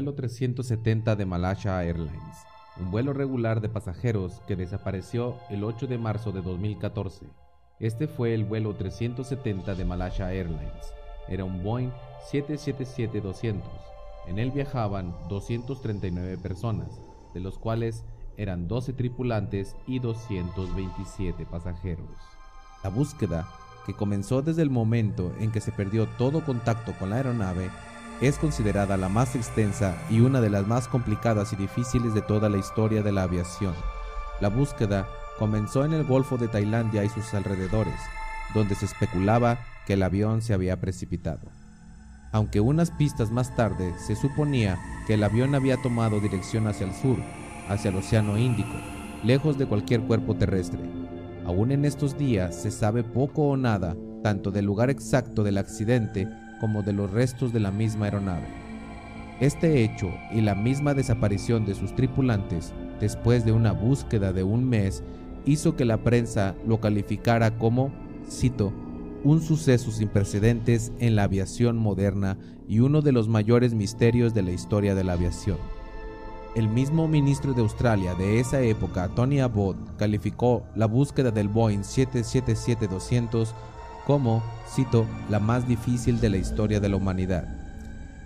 vuelo 370 de Malaysia Airlines, un vuelo regular de pasajeros que desapareció el 8 de marzo de 2014. Este fue el vuelo 370 de Malaysia Airlines. Era un Boeing 777-200. En él viajaban 239 personas, de los cuales eran 12 tripulantes y 227 pasajeros. La búsqueda, que comenzó desde el momento en que se perdió todo contacto con la aeronave, es considerada la más extensa y una de las más complicadas y difíciles de toda la historia de la aviación. La búsqueda comenzó en el Golfo de Tailandia y sus alrededores, donde se especulaba que el avión se había precipitado. Aunque unas pistas más tarde se suponía que el avión había tomado dirección hacia el sur, hacia el Océano Índico, lejos de cualquier cuerpo terrestre. Aún en estos días se sabe poco o nada tanto del lugar exacto del accidente como de los restos de la misma aeronave. Este hecho y la misma desaparición de sus tripulantes después de una búsqueda de un mes hizo que la prensa lo calificara como, cito, un suceso sin precedentes en la aviación moderna y uno de los mayores misterios de la historia de la aviación. El mismo ministro de Australia de esa época, Tony Abbott, calificó la búsqueda del Boeing 777-200 como, cito, la más difícil de la historia de la humanidad.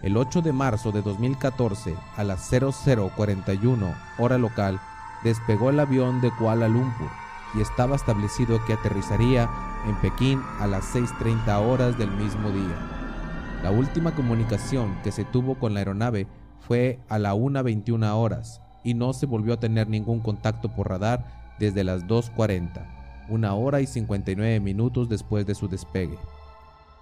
El 8 de marzo de 2014, a las 0041 hora local, despegó el avión de Kuala Lumpur y estaba establecido que aterrizaría en Pekín a las 6.30 horas del mismo día. La última comunicación que se tuvo con la aeronave fue a la 1.21 horas y no se volvió a tener ningún contacto por radar desde las 2.40 una hora y 59 minutos después de su despegue.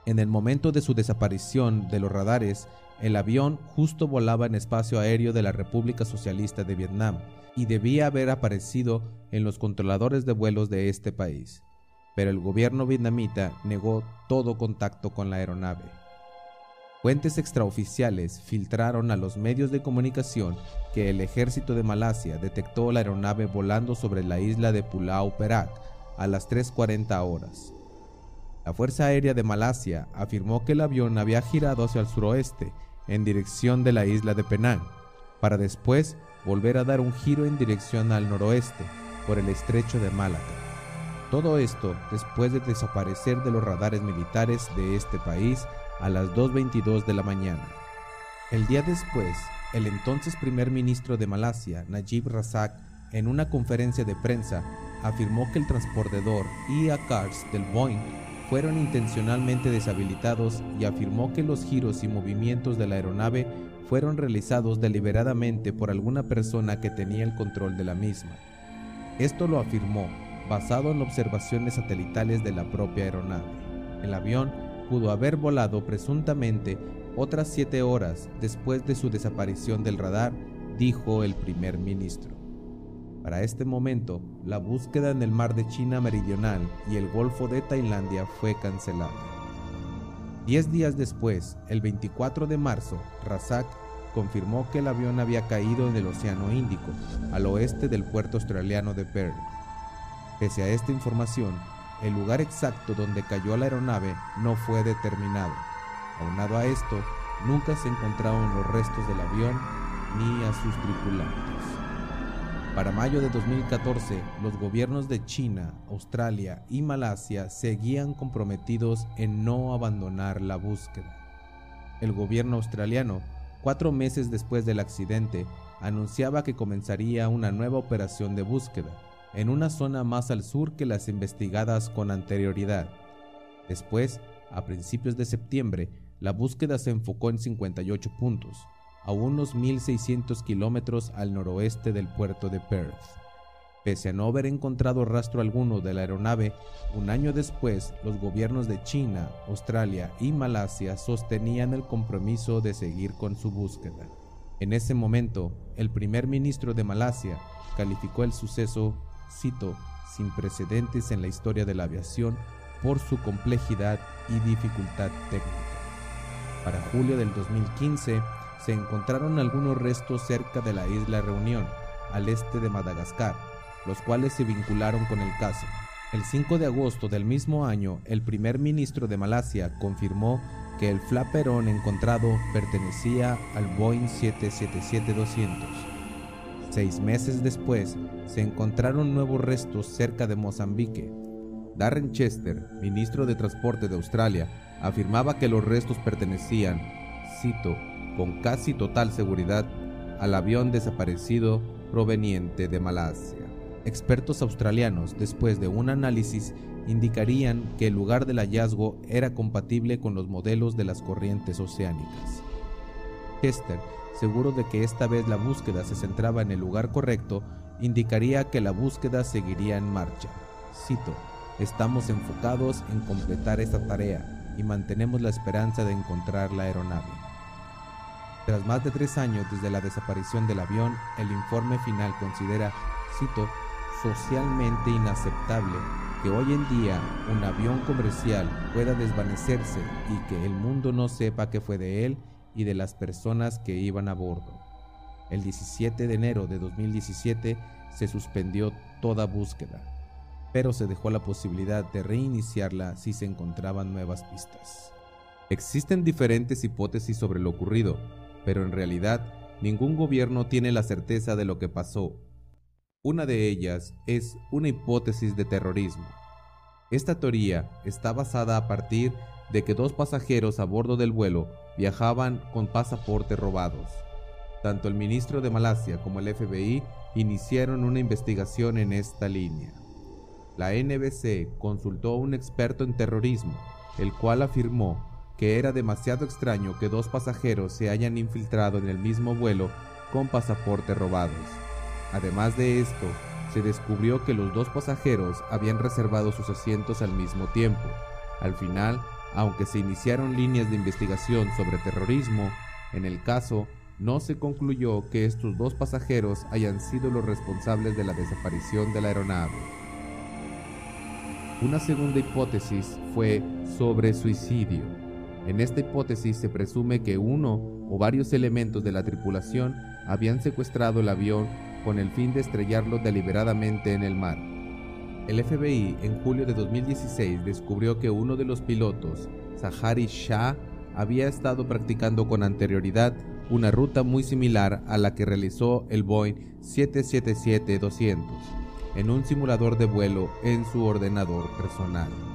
En el momento de su desaparición de los radares, el avión justo volaba en espacio aéreo de la República Socialista de Vietnam y debía haber aparecido en los controladores de vuelos de este país, pero el gobierno vietnamita negó todo contacto con la aeronave. Fuentes extraoficiales filtraron a los medios de comunicación que el ejército de Malasia detectó la aeronave volando sobre la isla de Pulau Perak a las 3.40 horas. La Fuerza Aérea de Malasia afirmó que el avión había girado hacia el suroeste, en dirección de la isla de Penang, para después volver a dar un giro en dirección al noroeste, por el estrecho de Malaca. Todo esto después de desaparecer de los radares militares de este país a las 2.22 de la mañana. El día después, el entonces primer ministro de Malasia, Najib Razak, en una conferencia de prensa, afirmó que el transportador y Cars del Boeing fueron intencionalmente deshabilitados y afirmó que los giros y movimientos de la aeronave fueron realizados deliberadamente por alguna persona que tenía el control de la misma. Esto lo afirmó basado en observaciones satelitales de la propia aeronave. El avión pudo haber volado presuntamente otras siete horas después de su desaparición del radar, dijo el primer ministro. Para este momento, la búsqueda en el mar de China Meridional y el Golfo de Tailandia fue cancelada. Diez días después, el 24 de marzo, Razak confirmó que el avión había caído en el Océano Índico, al oeste del puerto australiano de Perth. Pese a esta información, el lugar exacto donde cayó la aeronave no fue determinado. Aunado a esto, nunca se encontraron los restos del avión ni a sus tripulantes. Para mayo de 2014, los gobiernos de China, Australia y Malasia seguían comprometidos en no abandonar la búsqueda. El gobierno australiano, cuatro meses después del accidente, anunciaba que comenzaría una nueva operación de búsqueda, en una zona más al sur que las investigadas con anterioridad. Después, a principios de septiembre, la búsqueda se enfocó en 58 puntos, a unos 1.600 kilómetros al noroeste del puerto de Perth. Pese a no haber encontrado rastro alguno de la aeronave, un año después los gobiernos de China, Australia y Malasia sostenían el compromiso de seguir con su búsqueda. En ese momento, el primer ministro de Malasia calificó el suceso, cito, sin precedentes en la historia de la aviación por su complejidad y dificultad técnica. Para julio del 2015, se encontraron algunos restos cerca de la isla Reunión, al este de Madagascar, los cuales se vincularon con el caso. El 5 de agosto del mismo año, el primer ministro de Malasia confirmó que el flaperón encontrado pertenecía al Boeing 777-200. Seis meses después, se encontraron nuevos restos cerca de Mozambique. Darren Chester, ministro de Transporte de Australia, afirmaba que los restos pertenecían, cito, con casi total seguridad, al avión desaparecido proveniente de Malasia. Expertos australianos, después de un análisis, indicarían que el lugar del hallazgo era compatible con los modelos de las corrientes oceánicas. Chester, seguro de que esta vez la búsqueda se centraba en el lugar correcto, indicaría que la búsqueda seguiría en marcha. Cito, estamos enfocados en completar esta tarea y mantenemos la esperanza de encontrar la aeronave. Tras más de tres años desde la desaparición del avión, el informe final considera, cito, socialmente inaceptable que hoy en día un avión comercial pueda desvanecerse y que el mundo no sepa que fue de él y de las personas que iban a bordo. El 17 de enero de 2017 se suspendió toda búsqueda, pero se dejó la posibilidad de reiniciarla si se encontraban nuevas pistas. Existen diferentes hipótesis sobre lo ocurrido, pero en realidad ningún gobierno tiene la certeza de lo que pasó una de ellas es una hipótesis de terrorismo. Esta teoría está basada a partir de que dos pasajeros a bordo del vuelo viajaban con pasaportes robados. Tanto el ministro de Malasia como el FBI iniciaron una investigación en esta línea. La NBC consultó a un experto en terrorismo, el cual afirmó que era demasiado extraño que dos pasajeros se hayan infiltrado en el mismo vuelo con pasaportes robados. Además de esto, se descubrió que los dos pasajeros habían reservado sus asientos al mismo tiempo. Al final, aunque se iniciaron líneas de investigación sobre terrorismo, en el caso no se concluyó que estos dos pasajeros hayan sido los responsables de la desaparición de la aeronave. Una segunda hipótesis fue sobre suicidio. En esta hipótesis se presume que uno o varios elementos de la tripulación habían secuestrado el avión con el fin de estrellarlo deliberadamente en el mar. El FBI en julio de 2016 descubrió que uno de los pilotos, Zahari Shah, había estado practicando con anterioridad una ruta muy similar a la que realizó el Boeing 777-200 en un simulador de vuelo en su ordenador personal.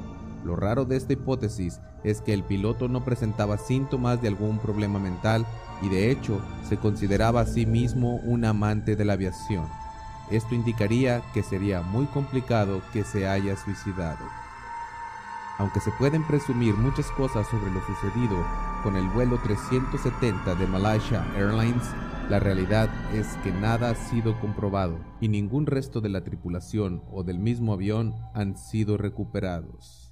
Lo raro de esta hipótesis es que el piloto no presentaba síntomas de algún problema mental y de hecho se consideraba a sí mismo un amante de la aviación. Esto indicaría que sería muy complicado que se haya suicidado. Aunque se pueden presumir muchas cosas sobre lo sucedido con el vuelo 370 de Malaysia Airlines, la realidad es que nada ha sido comprobado y ningún resto de la tripulación o del mismo avión han sido recuperados.